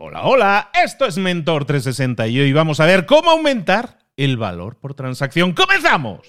Hola, hola, esto es Mentor 360 y hoy vamos a ver cómo aumentar el valor por transacción. ¡Comenzamos!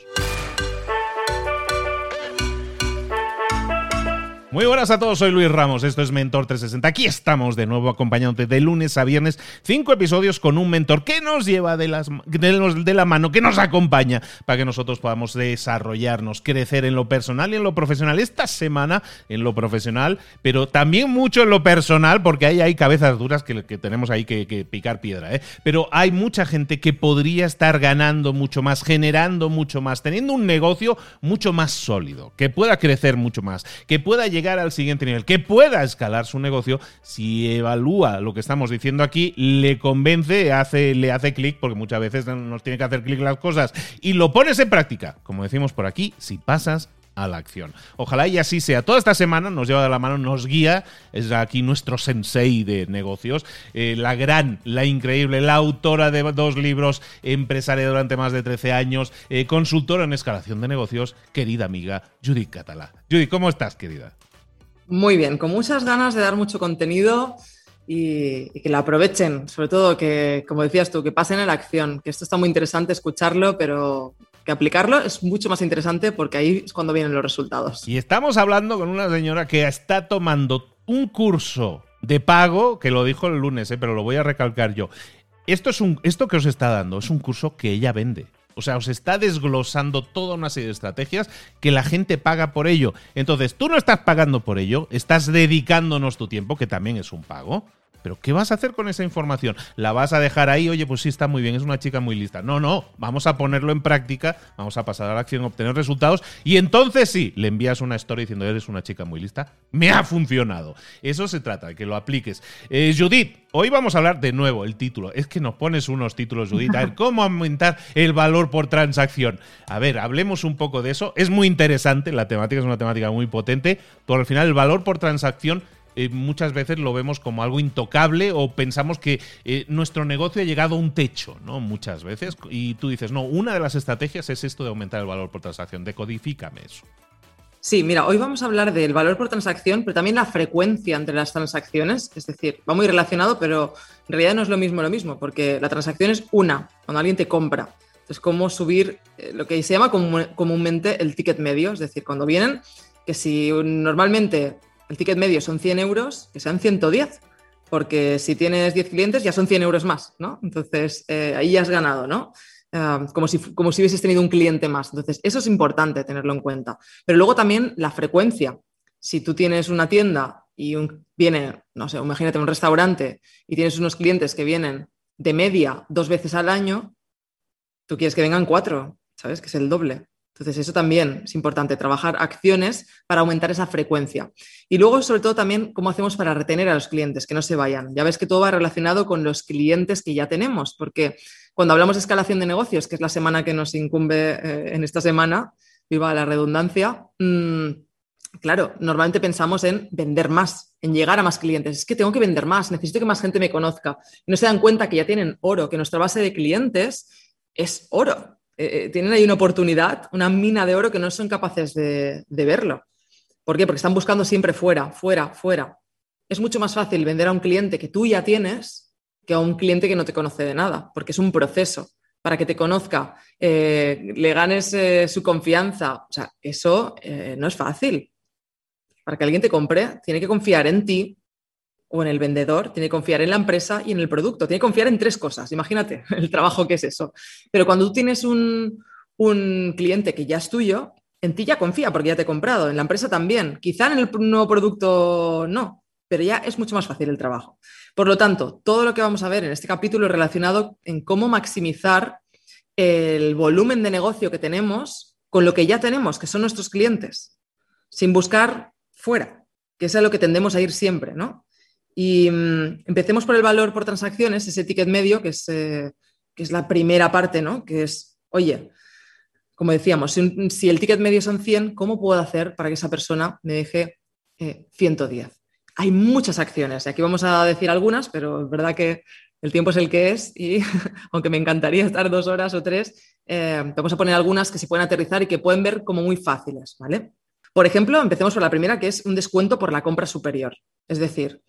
Muy buenas a todos, soy Luis Ramos, esto es Mentor 360. Aquí estamos de nuevo acompañándote de lunes a viernes, cinco episodios con un mentor que nos lleva de, las, de, la mano, que nos acompaña para que nosotros podamos desarrollarnos, crecer en lo personal y en lo profesional. Esta semana en lo profesional, pero también mucho en lo personal, porque ahí hay cabezas duras que, tenemos ahí que, que picar piedra. ¿eh? Pero hay mucha gente que podría estar ganando mucho más, generando mucho más, teniendo un negocio mucho más sólido, que pueda crecer mucho más, que pueda llegar llegar al siguiente nivel, que pueda escalar su negocio si evalúa lo que estamos diciendo aquí, le convence, hace, le hace clic, porque muchas veces nos tiene que hacer clic las cosas, y lo pones en práctica, como decimos por aquí, si pasas a la acción. Ojalá y así sea. Toda esta semana nos lleva de la mano, nos guía, es aquí nuestro sensei de negocios, eh, la gran, la increíble, la autora de dos libros, empresaria durante más de 13 años, eh, consultora en escalación de negocios, querida amiga Judith Catalá. Judith, ¿cómo estás, querida? Muy bien, con muchas ganas de dar mucho contenido y, que la aprovechen, sobre todo que, como decías tú, que pasen en la acción, que esto está muy interesante escucharlo, pero que aplicarlo es mucho más interesante porque ahí es cuando vienen los resultados. Y estamos hablando con una señora que está tomando un curso de pago, que lo dijo el lunes, eh, pero lo voy a recalcar yo. Esto, es un, esto que os está dando es un curso que ella vende. O sea, os está desglosando toda una serie de estrategias que la gente paga por ello. Entonces, tú no estás pagando por ello, estás dedicándonos tu tiempo, que también es un pago. Pero ¿qué vas a hacer con esa información? ¿La vas a dejar ahí? Oye, pues sí, está muy bien, es una chica muy lista. No, no, vamos a ponerlo en práctica, vamos a pasar a la acción, obtener resultados y entonces sí, le envías una story diciendo, eres una chica muy lista. Me ha funcionado. Eso se trata, de que lo apliques. Eh, Judith, hoy vamos a hablar de nuevo el título. Es que nos pones unos títulos, Judith. A ver, ¿cómo aumentar el valor por transacción? A ver, hablemos un poco de eso. Es muy interesante, la temática es una temática muy potente, pero al final el valor por transacción eh, muchas veces lo vemos como algo intocable o pensamos que eh, nuestro negocio ha llegado a un techo, ¿no? Muchas veces. Y tú dices, no, una de las estrategias es esto de aumentar el valor por transacción. Decodifícame eso. Sí, mira, hoy vamos a hablar del valor por transacción, pero también la frecuencia entre las transacciones. Es decir, va muy relacionado, pero en realidad no es lo mismo lo mismo, porque la transacción es una, cuando alguien te compra. Entonces, cómo subir eh, lo que se llama comúnmente el ticket medio, es decir, cuando vienen, que si normalmente el ticket medio son 100 euros, que sean 110, porque si tienes 10 clientes ya son 100 euros más, ¿no? Entonces, eh, ahí ya has ganado, ¿no? Ah, como, si, como si hubieses tenido un cliente más. Entonces, eso es importante tenerlo en cuenta. Pero luego también la frecuencia. Si tú tienes una tienda y viene, no sé, imagínate un restaurante y tienes unos clientes que vienen de media dos veces al año, tú quieres que vengan cuatro, ¿sabes? Que es el doble. Entonces, eso también es importante, trabajar acciones para aumentar esa frecuencia. Y luego, sobre todo, también cómo hacemos para retener a los clientes, que no se vayan. Ya ves que todo va relacionado con los clientes que ya tenemos, porque cuando hablamos de escalación de negocios, que es la semana que nos incumbe eh, en esta semana, viva la redundancia, mm, claro, normalmente pensamos en vender más, en llegar a más clientes. Es que tengo que vender más, necesito que más gente me conozca. No se dan cuenta que ya tienen oro, que nuestra base de clientes es oro. Eh, eh, tienen ahí una oportunidad, una mina de oro que no son capaces de, verlo. ¿Por qué? Porque están buscando siempre fuera, fuera, fuera. Es mucho más fácil vender a un cliente que tú ya tienes que a un cliente que no te conoce de nada, porque es un proceso para que te conozca, eh, le ganes su confianza. O sea, eso no es fácil. Para que alguien te compre, tiene que confiar en ti, o en el vendedor, tiene que confiar en la empresa y en el producto. Tiene que confiar en tres cosas. Imagínate el trabajo que es eso. Pero cuando tú tienes un, cliente que ya es tuyo, en ti ya confía porque ya te he comprado, en la empresa también. Quizá en el nuevo producto no, pero ya es mucho más fácil el trabajo. Por lo tanto, todo lo que vamos a ver en este capítulo es relacionado en cómo maximizar el volumen de negocio que tenemos con lo que ya tenemos, que son nuestros clientes, sin buscar fuera, que es a lo que tendemos a ir siempre, ¿no? Y mm, empecemos por el valor por transacciones, ese ticket medio, que es, eh, que es la primera parte, ¿no? Que es, oye, como decíamos, si, el ticket medio son 100, ¿cómo puedo hacer para que esa persona me deje 110? Eh, Hay muchas acciones, y aquí vamos a decir algunas, pero es verdad que el tiempo es el que es y aunque me encantaría estar dos horas o tres, eh, vamos a poner algunas que se pueden aterrizar y que pueden ver como muy fáciles, ¿vale? Por ejemplo, empecemos por la primera, que es un descuento por la compra superior. Es decir,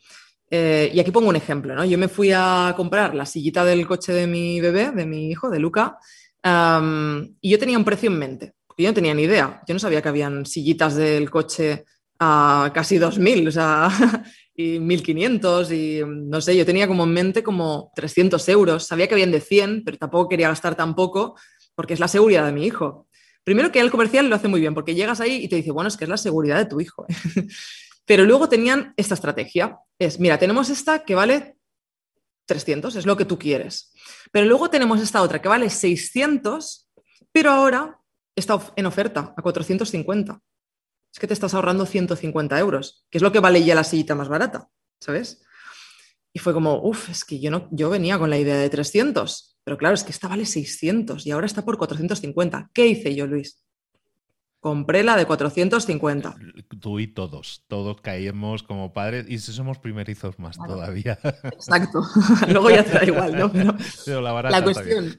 Eh, y aquí pongo un ejemplo, ¿no? Yo me fui a comprar la sillita del coche de mi bebé, de mi hijo, de Luca, y yo tenía un precio en mente, yo no tenía ni idea. Yo no sabía que habían sillitas del coche a casi 2.000, o sea, y 1.500, y no sé, yo tenía como en mente como 300 euros. Sabía que habían de 100, pero tampoco quería gastar tan poco, porque es la seguridad de mi hijo. Primero que el comercial lo hace muy bien, porque llegas ahí y te dice, bueno, es que es la seguridad de tu hijo. Pero luego tenían esta estrategia. Es, mira, tenemos esta que vale 300, es lo que tú quieres. Pero luego tenemos esta otra que vale 600, pero ahora está en oferta a 450. Es que te estás ahorrando 150 euros, que es lo que vale ya la sillita más barata, ¿sabes? Y fue como, uff, es que yo, no, yo venía con la idea de 300, pero claro, es que esta vale 600 y ahora está por 450. ¿Qué hice yo, Luis? Compré la de 450. Tú y todos, todos caímos como padres y si somos primerizos más todavía. Exacto. Luego ya te da igual, ¿no? Pero, la, cuestión,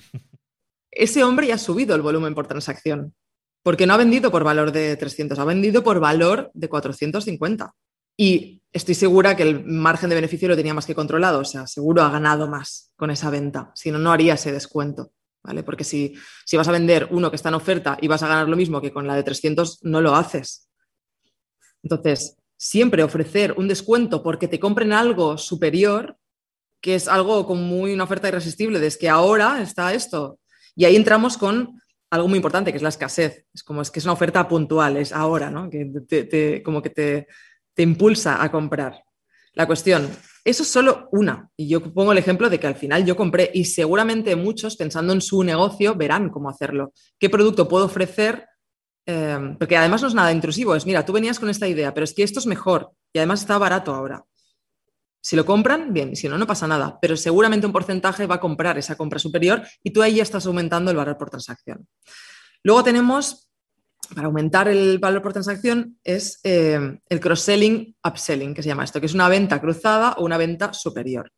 ese hombre ya ha subido el volumen por transacción, porque no ha vendido por valor de 300, ha vendido por valor de 450. Y estoy segura que el margen de beneficio lo tenía más que controlado, o sea, seguro ha ganado más con esa venta, si no, no haría ese descuento. ¿Vale? Porque si, si vas a vender uno que está en oferta y vas a ganar lo mismo que con la de 300, no lo haces. Entonces, siempre ofrecer un descuento porque te compren algo superior, que es algo con muy una oferta irresistible, de que ahora está esto. Y ahí entramos con algo muy importante, que es la escasez. Es como es que es una oferta puntual, es ahora, ¿no? Que como que te, te impulsa a comprar. La cuestión, eso es solo una. Y yo pongo el ejemplo de que al final yo compré y seguramente muchos pensando en su negocio verán cómo hacerlo. ¿Qué producto puedo ofrecer? Em, porque además no es nada intrusivo. Es, mira, tú venías con esta idea, pero es que esto es mejor y además está barato ahora. Si lo compran, bien, si no, no pasa nada. Pero seguramente un porcentaje va a comprar esa compra superior y tú ahí ya estás aumentando el valor por transacción. Luego tenemos para aumentar el valor por transacción es eh, el cross-selling, upselling, que se llama esto, que es una venta cruzada o una venta superior.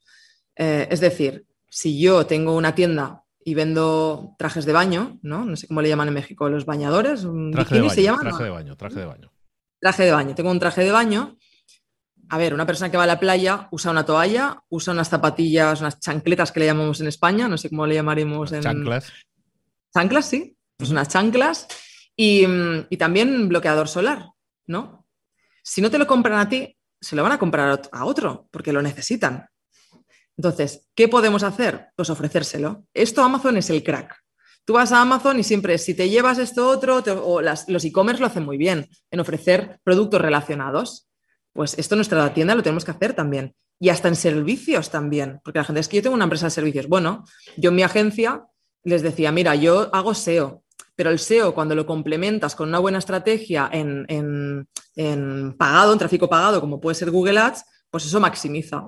Eh, es decir, si yo tengo una tienda y vendo trajes de baño, ¿no? No sé cómo le llaman en México, los bañadores, traje de baño, se llama. Traje de baño, traje de baño. Traje de baño. Tengo un traje de baño. A ver, una persona que va a la playa usa una toalla, usa unas zapatillas, unas chancletas que le llamamos en España, no sé cómo le llamaremos en. Chanclas. Chanclas, sí. Pues unas chanclas Mm, y, también bloqueador solar, ¿no? Si no te lo compran a ti, se lo van a comprar a otro porque lo necesitan. Entonces, ¿qué podemos hacer? Pues ofrecérselo. Esto Amazon es el crack. Tú vas a Amazon y siempre, si te llevas esto otro, o los e-commerce lo hacen muy bien en ofrecer productos relacionados. Pues esto en nuestra tienda lo tenemos que hacer también. Y hasta en servicios también. Porque la gente es que yo tengo una empresa de servicios. Bueno, yo en mi agencia les decía, mira, yo hago SEO, pero el SEO, cuando lo complementas con una buena estrategia en, pagado, en tráfico pagado, como puede ser Google Ads, pues eso maximiza.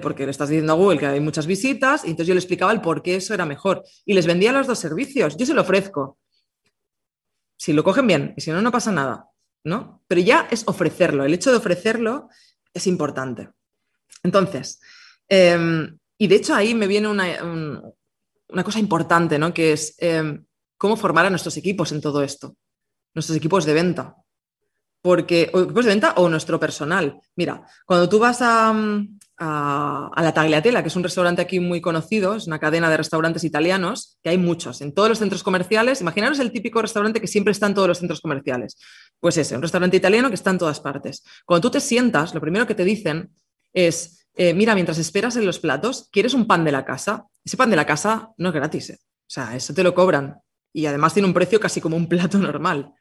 Porque le estás diciendo a Google que hay muchas visitas y entonces yo le explicaba el por qué eso era mejor. Y les vendía los dos servicios. Yo se lo ofrezco. Si lo cogen bien y si no, no pasa nada. ¿no? Pero ya es ofrecerlo. El hecho de ofrecerlo es importante. Entonces, em, y de hecho ahí me viene una, una cosa importante, ¿no? Que es em, cómo formar a nuestros equipos en todo esto, nuestros equipos de venta. Porque, o equipos de venta o nuestro personal. Mira, cuando tú vas a, la Tagliatella, que es un restaurante aquí muy conocido, es una cadena de restaurantes italianos, que hay muchos en todos los centros comerciales. Imaginaros el típico restaurante que siempre está en todos los centros comerciales. Pues ese, un restaurante italiano que está en todas partes. Cuando tú te sientas, lo primero que te dicen es, eh, mira, mientras esperas en los platos, ¿quieres un pan de la casa? Ese pan de la casa no es gratis. ¿eh? O sea, eso te lo cobran y además tiene un precio casi como un plato normal.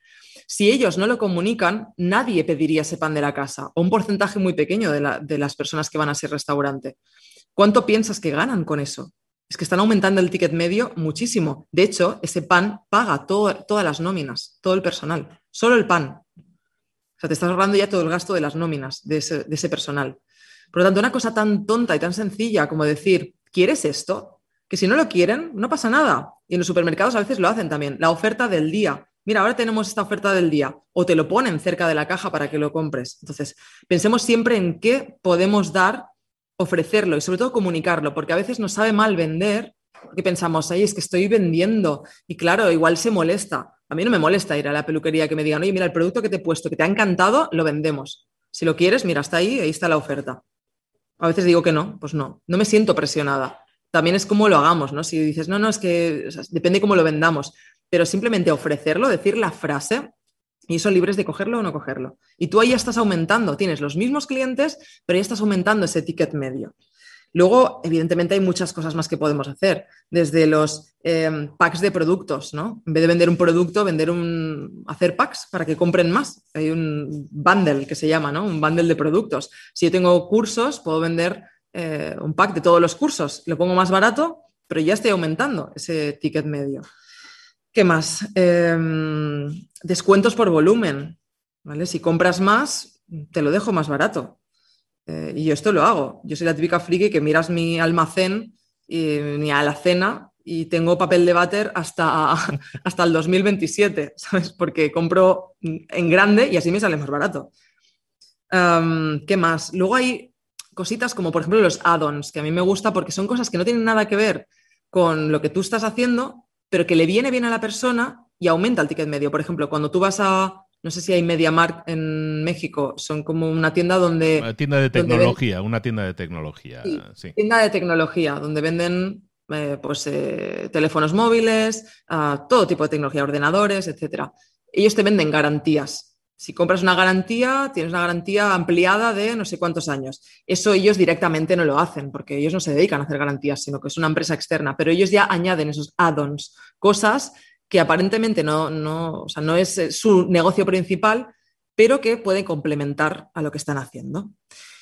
Si ellos no lo comunican, nadie pediría ese pan de la casa o un porcentaje muy pequeño de, las personas que van a ese restaurante. ¿Cuánto piensas que ganan con eso? Es que están aumentando el ticket medio muchísimo. De hecho, ese pan paga todas las nóminas, todo el personal, solo el pan. O sea, te estás ahorrando ya todo el gasto de las nóminas de ese, de ese personal. Por lo tanto, una cosa tan tonta y tan sencilla como decir, ¿quieres esto? Que si no lo quieren, no pasa nada. Y en los supermercados a veces lo hacen también. La oferta del día. Mira, ahora tenemos esta oferta del día. O te lo ponen cerca de la caja para que lo compres. Entonces, pensemos siempre en qué podemos dar, ofrecerlo y sobre todo comunicarlo, porque a veces nos sabe mal vender, que pensamos, ay, es que estoy vendiendo. Y claro, igual se molesta. A mí no me molesta ir a la peluquería que me digan, oye, mira, el producto que te he puesto, que te ha encantado, lo vendemos. Si lo quieres, mira, está ahí, ahí está la oferta. A veces digo que no, pues no, no me siento presionada. También es como lo hagamos, ¿no? Si dices, no, no, es que depende cómo lo vendamos, pero simplemente ofrecerlo, decir la frase, y son libres de cogerlo o no cogerlo. Y tú ahí ya estás aumentando, tienes los mismos clientes, pero ya estás aumentando ese ticket medio. Luego, evidentemente, hay muchas cosas más que podemos hacer, desde los em, packs de productos, ¿no? En vez de vender un producto, vender un, hacer packs para que compren más. Hay un bundle que se llama, ¿no? Un bundle de productos. Si yo tengo cursos, puedo vender eh, un pack de todos los cursos. Lo pongo más barato, pero ya estoy aumentando ese ticket medio. ¿Qué más? Em, descuentos por volumen. ¿vale? Si compras más, te lo dejo más barato. Eh, y yo esto lo hago. Yo soy la típica friki que miras mi almacén y mi alacena y tengo papel de váter hasta, hasta el 2027, ¿sabes? Porque compro en grande y así me sale más barato. ¿Qué más? Luego hay cositas como, por ejemplo, los add-ons, que a mí me gusta porque son cosas que no tienen nada que ver con lo que tú estás haciendo, pero que le viene bien a la persona y aumenta el ticket medio. Por ejemplo, cuando tú vas a, no sé si hay MediaMarkt en México, son como una tienda donde... Una tienda de tecnología, una tienda de tecnología. Sí, Tienda de tecnología, donde venden eh, pues, eh, teléfonos móviles, todo tipo de tecnología, ordenadores, etc. Ellos te venden garantías. Si compras una garantía, tienes una garantía ampliada de no sé cuántos años. Eso ellos directamente no lo hacen, porque ellos no se dedican a hacer garantías, sino que es una empresa externa, pero ellos ya añaden esos add-ons, cosas que aparentemente no, no, no es eh, su negocio principal, pero que pueden complementar a lo que están haciendo.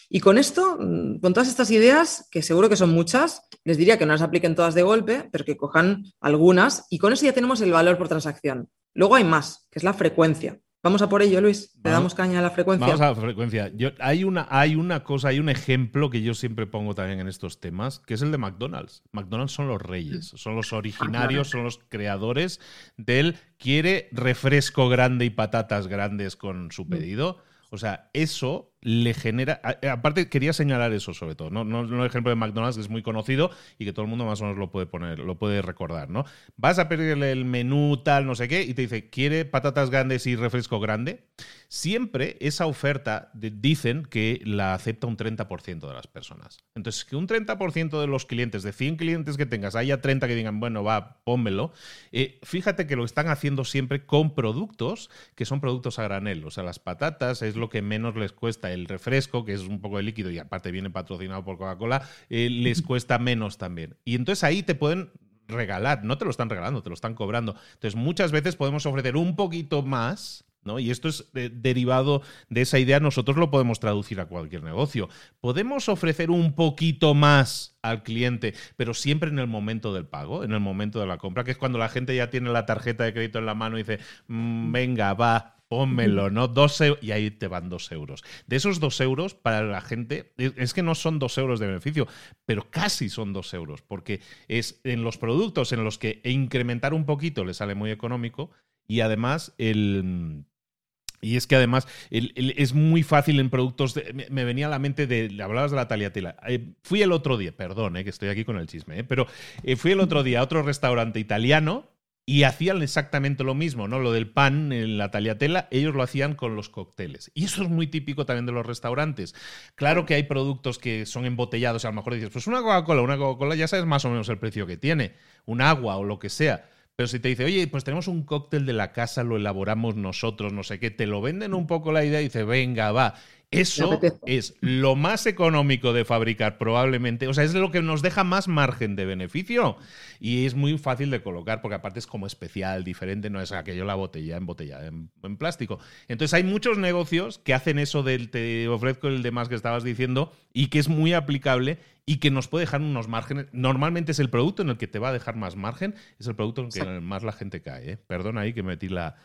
Y con esto, mm, con todas estas ideas, que seguro que son muchas, les diría que no las apliquen todas de golpe, pero que cojan algunas y con eso ya tenemos el valor por transacción. Luego hay más, que es la frecuencia. Vamos a por ello, Luis. Le damos caña a la frecuencia. Vamos a la frecuencia. hay, una, hay una cosa, hay un ejemplo que yo siempre pongo también en estos temas, que es el de McDonald's. McDonald's son los reyes, son los originarios, son los creadores del quiere refresco grande y patatas grandes con su mm. pedido. O sea, eso le genera. Aparte, quería señalar eso sobre todo. No, no, el ejemplo de McDonald's, que es muy conocido y que todo el mundo más o menos lo puede poner, lo puede recordar, ¿no? Vas a pedirle el menú, tal, no sé qué, y te dice, ¿quiere patatas grandes y refresco grande? Siempre esa oferta dicen que la acepta un 30% de las personas. Entonces, que un 30% de los clientes, de 100 clientes que tengas, haya 30 que digan, bueno, va, pónmelo. Eh, fíjate que lo están haciendo siempre con productos que son productos a granel. O sea, las patatas es lo que menos les cuesta el refresco, que es un poco de líquido y aparte viene patrocinado por Coca-Cola, eh, les cuesta menos también. Y entonces ahí te pueden regalar, no te lo están regalando, te lo están cobrando. Entonces muchas veces podemos ofrecer un poquito más. ¿No? Y esto es eh, derivado de esa idea, nosotros lo podemos traducir a cualquier negocio. Podemos ofrecer un poquito más al cliente, pero siempre en el momento del pago, en el momento de la compra, que es cuando la gente ya tiene la tarjeta de crédito en la mano y dice, mm, venga, va, pónmelo, ¿no? Dos y ahí te van dos euros. De esos dos euros, para la gente, es que no son dos euros de beneficio, pero casi son dos euros, porque es en los productos en los que incrementar un poquito le sale muy económico y además el... Y es que además es muy fácil en productos. me, venía a la mente de. Hablabas de la taliatela. Eh, fui el otro día, perdón, eh, que estoy aquí con el chisme, eh, pero fui el otro día a otro restaurante italiano y hacían exactamente lo mismo, ¿no? Lo del pan en la taliatela, ellos lo hacían con los cócteles. Y eso es muy típico también de los restaurantes. Claro que hay productos que son embotellados, a lo mejor dices, pues una Coca-Cola, una Coca-Cola ya sabes más o menos el precio que tiene, un agua o lo que sea. Pero si te dice, oye, pues tenemos un cóctel de la casa, lo elaboramos nosotros, no sé qué, te lo venden un poco la idea y dice, venga, va. Eso es lo más económico de fabricar probablemente, o sea, es lo que nos deja más margen de beneficio y es muy fácil de colocar porque aparte es como especial, diferente, no es aquello la botella en botella en, plástico. Entonces hay muchos negocios que hacen eso del te ofrezco el demás que estabas diciendo y que es muy aplicable y que nos puede dejar unos márgenes. Normalmente es el producto en el que te va a dejar más margen, es el producto en el que más la gente cae. ¿eh? Perdona ahí que metí la,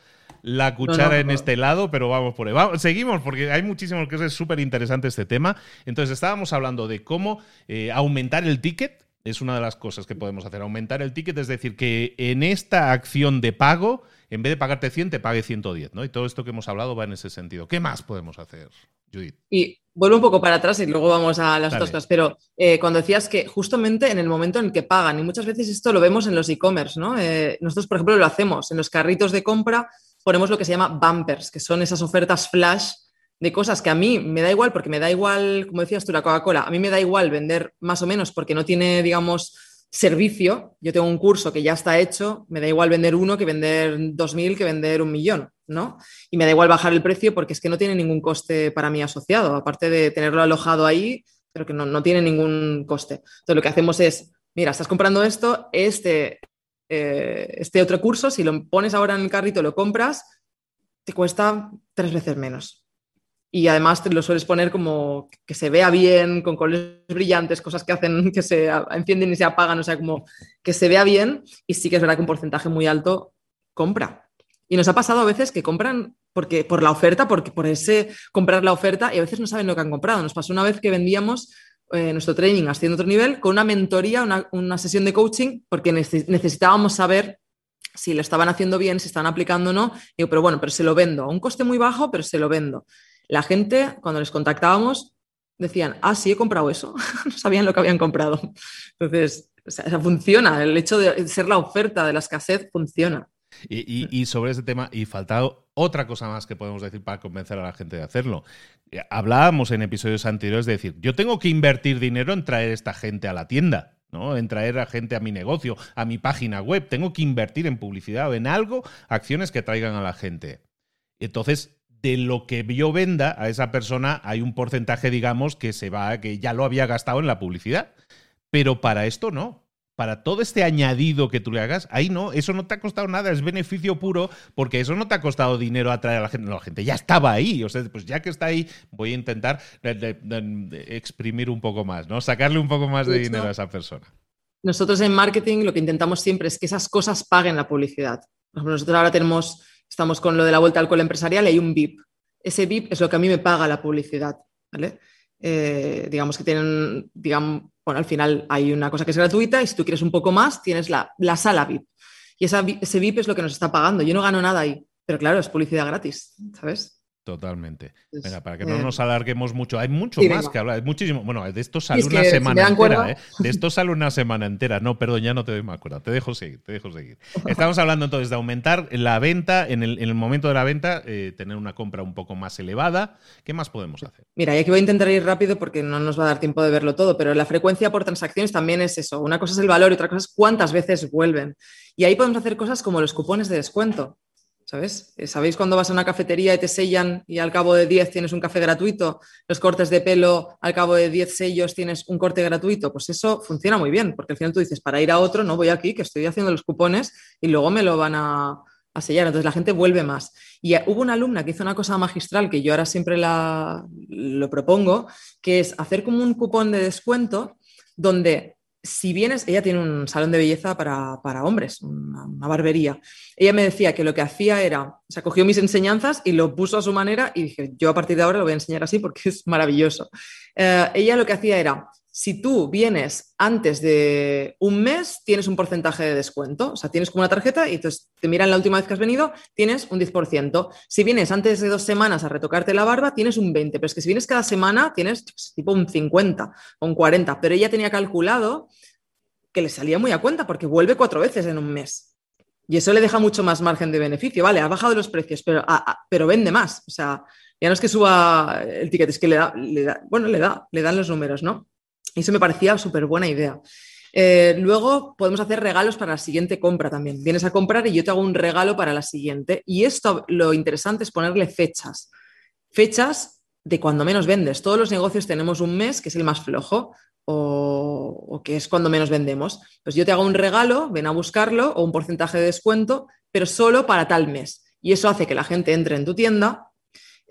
la cuchara en este lado, pero vamos por ahí. seguimos, porque hay muchísimo que es súper interesante este tema. Entonces, estábamos hablando de cómo eh, aumentar el ticket. Es una de las cosas que podemos hacer, aumentar el ticket, es decir, que en esta acción de pago, en vez de pagarte 100, te pague 110, ¿no? Y todo esto que hemos hablado va en ese sentido. ¿Qué más podemos hacer, Judith? Y vuelvo un poco para atrás y luego vamos a las otras cosas, pero eh, cuando decías que justamente en el momento en el que pagan, y muchas veces esto lo vemos en los e-commerce, ¿no? Eh, nosotros, por ejemplo, lo hacemos en los carritos de compra, ponemos lo que se llama bumpers, que son esas ofertas flash de cosas que a mí me da igual, porque me da igual, como decías tú, la Coca-Cola, a mí me da igual vender más o menos porque no tiene, digamos, servicio. Yo tengo un curso que ya está hecho, me da igual vender uno que vender dos mil, que vender un millón, ¿no? Y me da igual bajar el precio porque es que no tiene ningún coste para mí asociado, aparte de tenerlo alojado ahí, pero que no, no tiene ningún coste. Entonces lo que hacemos es, mira, estás comprando esto, este, eh, este otro curso, si lo pones ahora en el carrito, lo compras, te cuesta tres veces menos y además te lo sueles poner como que se vea bien, con colores brillantes, cosas que hacen que se encienden y se apagan, o sea, como que se vea bien y sí que es verdad que un porcentaje muy alto compra. Y nos ha pasado a veces que compran porque, por la oferta, porque por ese comprar la oferta y a veces no saben lo que han comprado. Nos pasó una vez que vendíamos eh, nuestro training haciendo otro nivel con una mentoría, una, una sesión de coaching, porque necesitábamos saber si lo estaban haciendo bien, si estaban aplicando o no. Pero bueno, pero se lo vendo a un coste muy bajo, pero se lo vendo. La gente, cuando les contactábamos, decían, ah, sí, he comprado eso. no sabían lo que habían comprado. Entonces, funciona. El hecho de ser la oferta de la escasez funciona. Y, sobre ese tema, y faltado otra cosa más que podemos decir para convencer a la gente de hacerlo. Eh, hablábamos en episodios anteriores de decir, yo tengo que invertir dinero en traer esta gente a la tienda. ¿no? En traer a gente a mi negocio, a mi página web. Tengo que invertir en publicidad o en algo, acciones que traigan a la gente. Entonces, de lo que yo venda a esa persona hay un porcentaje, digamos, que se va, que ya lo había gastado en la publicidad. Pero para esto no. Para todo este añadido que tú le hagas, ahí no, eso no te ha costado nada, es beneficio puro, porque eso no te ha costado dinero atraer a la gente. No, la gente ya estaba ahí. O sea, pues ya que está ahí, voy a intentar exprimir un poco más, ¿no? Sacarle un poco más de dinero a esa persona. Nosotros en marketing lo que intentamos siempre es que esas cosas paguen la publicidad. Por ejemplo, nosotros ahora tenemos Estamos con lo de la vuelta al cole empresarial y hay un VIP. Ese VIP es lo que a mí me paga la publicidad. ¿vale? Eh, digamos que tienen, digamos, bueno, al final hay una cosa que es gratuita y si tú quieres un poco más, tienes la, sala VIP. Y ese VIP es lo que nos está pagando. Yo no gano nada ahí, pero claro, es publicidad gratis, ¿sabes? Totalmente. Venga, para que no nos alarguemos mucho. Hay mucho más que hablar. Hay muchísimo. Bueno, de esto sale una semana entera. ¿eh? De esto sale una semana entera. No, perdón, ya no te doy más cuenta. Te dejo seguir, te dejo seguir. Estamos hablando entonces de aumentar la venta, en el, momento de la venta, eh, tener una compra un poco más elevada. ¿Qué más podemos hacer? Mira, y aquí voy a intentar ir rápido porque no nos va a dar tiempo de verlo todo, pero la frecuencia por transacciones también es eso. Una cosa es el valor y otra cosa es cuántas veces vuelven. Y ahí podemos hacer cosas como los cupones de descuento. ¿Sabes? Eh, ¿Sabéis cuando vas a una cafetería y te sellan y al cabo de 10 tienes un café gratuito? Los cortes de pelo, al cabo de 10 sellos tienes un corte gratuito. Pues eso funciona muy bien, porque al final tú dices, para ir a otro, no voy aquí, que estoy haciendo los cupones y luego me lo van a, sellar. Entonces la gente vuelve más. Y hubo una alumna que hizo una cosa magistral que yo ahora siempre la, lo propongo, que es hacer como un cupón de descuento donde si vienes, ella tiene un salón de belleza para, hombres, una, barbería. Ella me decía que lo que hacía era, o sea, cogió mis enseñanzas y lo puso a su manera y dije, yo a partir de ahora lo voy a enseñar así porque es maravilloso. Eh, ella lo que hacía era, si tú vienes antes de un mes, tienes un porcentaje de descuento. O sea, tienes como una tarjeta y entonces te miran la última vez que has venido, tienes un 10%. Si vienes antes de dos semanas a retocarte la barba, tienes un 20%. Pero es que si vienes cada semana, tienes tipo un 50 o un 40. Pero ella tenía calculado que le salía muy a cuenta porque vuelve cuatro veces en un mes. Y eso le deja mucho más margen de beneficio. Vale, ha bajado los precios, pero, pero vende más. O sea, ya no es que suba el ticket, es que le da, le da bueno, le da, le dan los números, ¿no? Y eso me parecía súper buena idea. Eh, luego podemos hacer regalos para la siguiente compra también. Vienes a comprar y yo te hago un regalo para la siguiente. Y esto lo interesante es ponerle fechas. Fechas de cuando menos vendes. Todos los negocios tenemos un mes que es el más flojo o, o, que es cuando menos vendemos. Pues yo te hago un regalo, ven a buscarlo o un porcentaje de descuento, pero solo para tal mes. Y eso hace que la gente entre en tu tienda,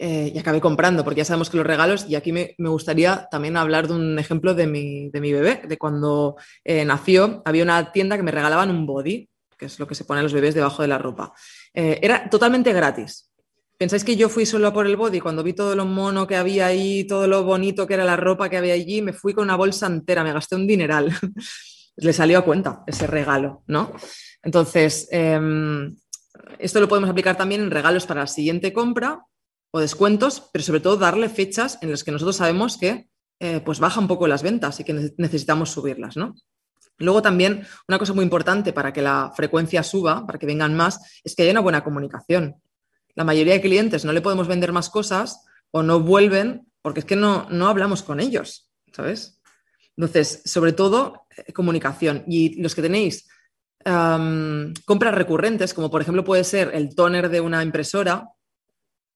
eh, y acabé comprando, porque ya sabemos que los regalos, y aquí me, gustaría también hablar de un ejemplo de mi, bebé, de cuando eh, nació, había una tienda que me regalaban un body, que es lo que se pone a los bebés debajo de la ropa. Eh, era totalmente gratis. ¿Pensáis que yo fui solo por el body? Cuando vi todo lo mono que había ahí, todo lo bonito que era la ropa que había allí, me fui con una bolsa entera, me gasté un dineral. Le salió a cuenta ese regalo, ¿no? Entonces, em, esto lo podemos aplicar también en regalos para la siguiente compra o descuentos, pero sobre todo darle fechas en las que nosotros sabemos que eh, pues baja un poco las ventas y que necesitamos subirlas, ¿no? Luego también una cosa muy importante para que la frecuencia suba, para que vengan más, es que haya una buena comunicación. La mayoría de clientes no le podemos vender más cosas o no vuelven porque es que no, no hablamos con ellos, ¿sabes? Entonces, sobre todo, eh, comunicación. Y los que tenéis compras recurrentes, como por ejemplo puede ser el toner de una impresora,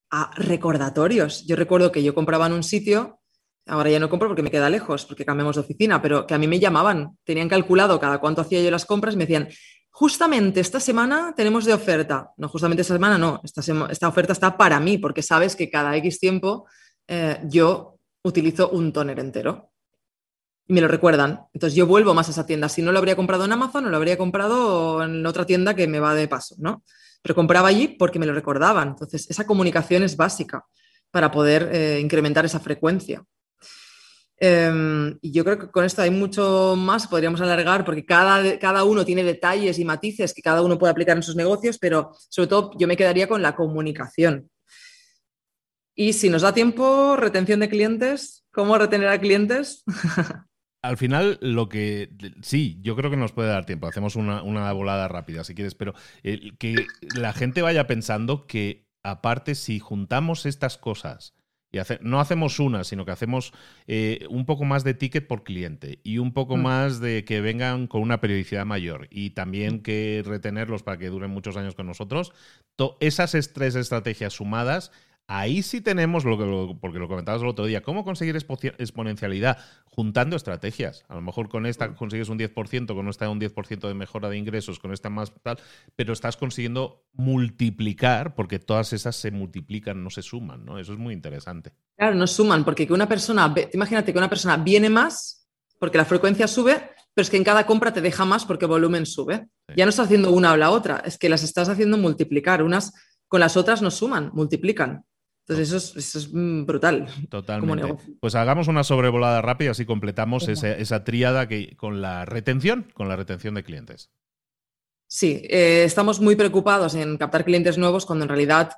a recordatorios. Yo recuerdo que yo compraba en un sitio, ahora ya no compro porque me queda lejos, porque cambiamos de oficina, pero que a mí me llamaban, tenían calculado cada cuánto hacía yo las compras y me decían, justamente esta semana tenemos de oferta. No, justamente esta semana no, esta, esta oferta está para mí, porque sabes que cada X tiempo eh, yo utilizo un toner entero. Y me lo recuerdan. Entonces yo vuelvo más a esa tienda. Si no lo habría comprado en Amazon, no lo habría comprado en otra tienda que me va de paso, ¿no? Pero compraba allí porque me lo recordaban. Entonces esa comunicación es básica para poder eh, incrementar esa frecuencia. Em, y yo creo que con esto hay mucho más, podríamos alargar, porque cada, cada uno tiene detalles y matices que cada uno puede aplicar en sus negocios, pero sobre todo yo me quedaría con la comunicación. Y si nos da tiempo, retención de clientes, ¿cómo retener a clientes? Al final, lo que. Sí, yo creo que nos puede dar tiempo. Hacemos una, volada rápida, si quieres, pero que la gente vaya pensando que, aparte, si juntamos estas cosas y no hacemos una, sino que hacemos eh, un poco más de ticket por cliente y un poco mm. más de que vengan con una periodicidad mayor y también que retenerlos para que duren muchos años con nosotros, esas tres estrategias sumadas Ahí sí tenemos, lo que, porque lo comentabas el otro día, cómo conseguir exponencialidad juntando estrategias. A lo mejor con esta consigues un 10%, con esta un 10% de mejora de ingresos, con esta más tal, pero estás consiguiendo multiplicar, porque todas esas se multiplican, no se suman, ¿no? Eso es muy interesante. Claro, no suman, porque que una persona, imagínate que una persona viene más, porque la frecuencia sube, pero es que en cada compra te deja más porque el volumen sube. Ya no estás haciendo una o la otra, es que las estás haciendo multiplicar. Unas con las otras no suman, multiplican. Entonces eso es, mm, brutal. Totalmente. Pues hagamos una sobrevolada rápida, así completamos esa, tríada que, con la retención, con la retención de clientes. Sí, eh, estamos muy preocupados en captar clientes nuevos cuando en realidad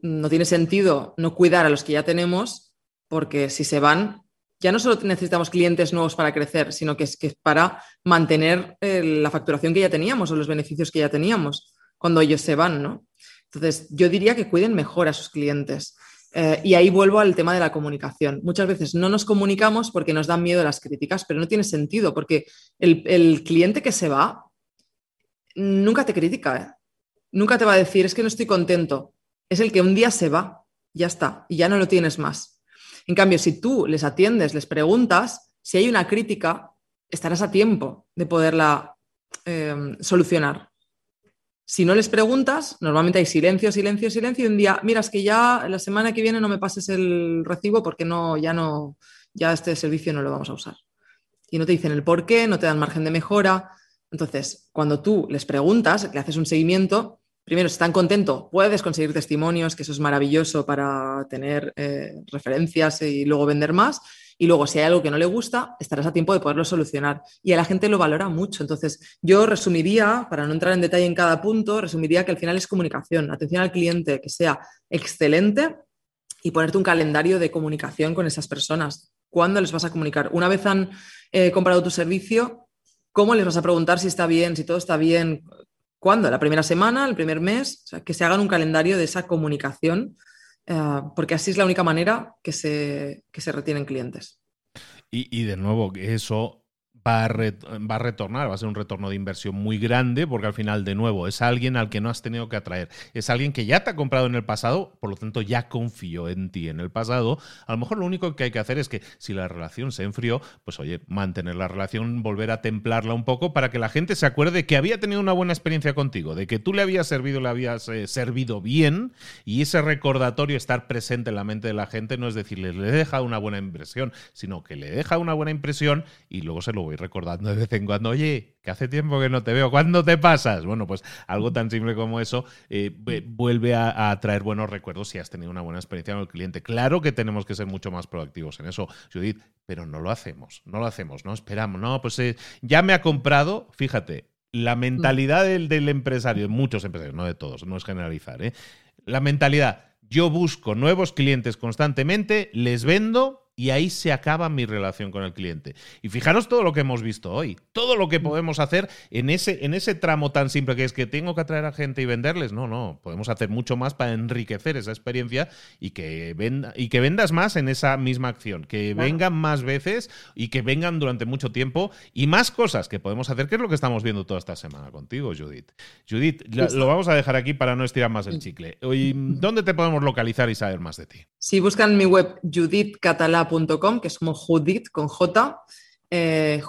no tiene sentido no cuidar a los que ya tenemos, porque si se van, ya no solo necesitamos clientes nuevos para crecer, sino que es que para mantener eh, la facturación que ya teníamos o los beneficios que ya teníamos cuando ellos se van, ¿no? Entonces, yo diría que cuiden mejor a sus clientes. Eh, y ahí vuelvo al tema de la comunicación. Muchas veces no nos comunicamos porque nos dan miedo las críticas, pero no tiene sentido porque el, cliente que se va nunca te critica, ¿eh? nunca te va a decir es que no estoy contento. Es el que un día se va, ya está, y ya no lo tienes más. En cambio, si tú les atiendes, les preguntas, si hay una crítica, estarás a tiempo de poderla eh, solucionar. Si no les preguntas, normalmente hay silencio, silencio, silencio y un día, mira, es que ya la semana que viene no me pases el recibo porque no, ya no, ya este servicio no lo vamos a usar. Y no te dicen el por qué, no te dan margen de mejora. Entonces, cuando tú les preguntas, le haces un seguimiento, primero, si están contentos, puedes conseguir testimonios, que eso es maravilloso para tener eh, referencias y luego vender más. Y luego, si hay algo que no le gusta, estarás a tiempo de poderlo solucionar. Y a la gente lo valora mucho. Entonces, yo resumiría, para no entrar en detalle en cada punto, resumiría que al final es comunicación, atención al cliente, que sea excelente y ponerte un calendario de comunicación con esas personas. ¿Cuándo les vas a comunicar? Una vez han eh, comprado tu servicio, ¿cómo les vas a preguntar si está bien, si todo está bien? ¿Cuándo? ¿La primera semana? ¿El primer mes? Que se hagan un calendario de esa comunicación eh, porque así es la única manera que se, que se retienen clientes. Y, y de nuevo, eso va a, va a, retornar, va a ser un retorno de inversión muy grande, porque al final, de nuevo, es alguien al que no has tenido que atraer. Es alguien que ya te ha comprado en el pasado, por lo tanto ya confió en ti en el pasado. A lo mejor lo único que hay que hacer es que si la relación se enfrió, pues oye, mantener la relación, volver a templarla un poco para que la gente se acuerde que había tenido una buena experiencia contigo, de que tú le habías servido, le habías eh, servido bien y ese recordatorio, estar presente en la mente de la gente, no es decirle, le deja una buena impresión, sino que le deja una buena impresión y luego se lo voy recordando de vez en cuando, oye, que hace tiempo que no te veo, ¿cuándo te pasas? Bueno, pues algo tan simple como eso eh, vuelve a, traer buenos recuerdos si has tenido una buena experiencia con el cliente. Claro que tenemos que ser mucho más proactivos en eso, Judith, pero no lo hacemos, no lo hacemos, no esperamos, no, pues eh, ya me ha comprado, fíjate, la mentalidad del, empresario, muchos empresarios, no de todos, no es generalizar, ¿eh? la mentalidad, yo busco nuevos clientes constantemente, les vendo y ahí se acaba mi relación con el cliente. Y fijaros todo lo que hemos visto hoy, todo lo que mm. podemos hacer en ese, en ese tramo tan simple que es que tengo que atraer a gente y venderles. No, no, podemos hacer mucho más para enriquecer esa experiencia y que, venda, y que vendas más en esa misma acción, que vengan más veces y que vengan durante mucho tiempo y más cosas que podemos hacer, que es lo que estamos viendo toda esta semana contigo, Judith. Judith, lo vamos a dejar aquí para no estirar más el chicle. ¿Dónde te podemos localizar y saber más de ti? Si buscan mi web que es como Judith con J, eh,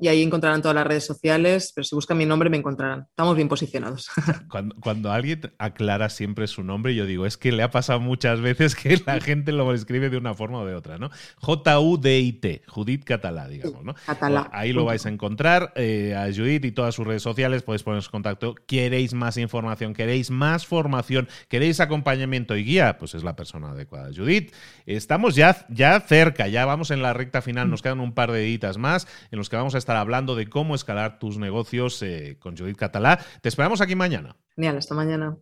y ahí encontrarán todas las redes sociales, pero si buscan mi nombre me encontrarán. Estamos bien posicionados. Cuando, alguien aclara siempre su nombre, yo digo, es que le ha pasado muchas veces que la gente lo escribe de una forma o de otra, ¿no? J-U-D-I-T, Judith Catalá, digamos, ¿no? Catalá. Ahí lo vais a encontrar, eh, a Judith y todas sus redes sociales, podéis poneros en contacto. ¿Queréis más información? ¿Queréis más formación? ¿Queréis acompañamiento y guía? Pues es la persona adecuada. Judith, estamos ya, ya cerca, ya vamos en la recta final nos quedan un par de editas más en los que vamos a estar hablando de cómo escalar tus negocios eh, con Judith Catalá. Te esperamos aquí mañana. Genial, hasta mañana.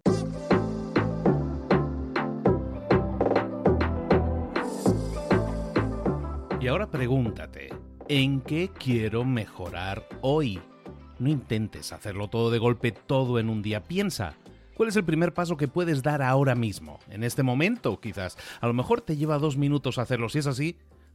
Y ahora pregúntate, ¿en qué quiero mejorar hoy? No intentes hacerlo todo de golpe, todo en un día. Piensa, ¿cuál es el primer paso que puedes dar ahora mismo? En este momento, quizás. A lo mejor te lleva dos minutos hacerlo. Si es así,